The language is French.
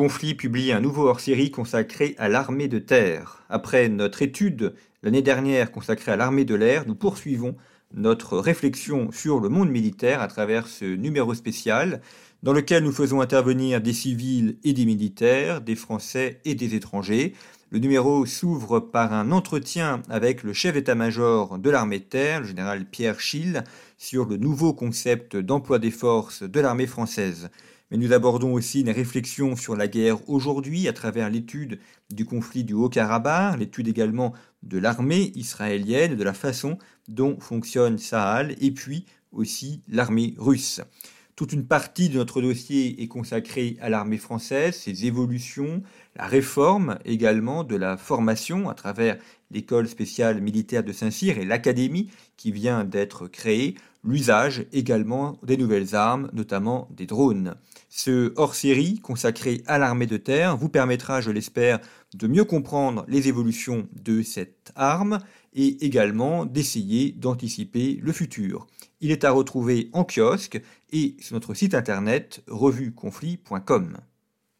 Conflit publie un nouveau hors-série consacré à l'armée de terre. Après notre étude l'année dernière consacrée à l'armée de l'air, nous poursuivons notre réflexion sur le monde militaire à travers ce numéro spécial dans lequel nous faisons intervenir des civils et des militaires, des Français et des étrangers. Le numéro s'ouvre par un entretien avec le chef d'état-major de l'armée de terre, le général Pierre Schill, sur le nouveau concept d'emploi des forces de l'armée française mais nous abordons aussi une réflexion sur la guerre aujourd'hui à travers l'étude du conflit du Haut-Karabakh, l'étude également de l'armée israélienne, de la façon dont fonctionne Sahel, et puis aussi l'armée russe. Toute une partie de notre dossier est consacrée à l'armée française, ses évolutions, la réforme également de la formation à travers l'école spéciale militaire de Saint-Cyr et l'académie qui vient d'être créée, l'usage également des nouvelles armes, notamment des drones. Ce hors-série consacré à l'armée de terre vous permettra, je l'espère, de mieux comprendre les évolutions de cette arme et également d'essayer d'anticiper le futur. Il est à retrouver en kiosque et sur notre site internet revueconflit.com.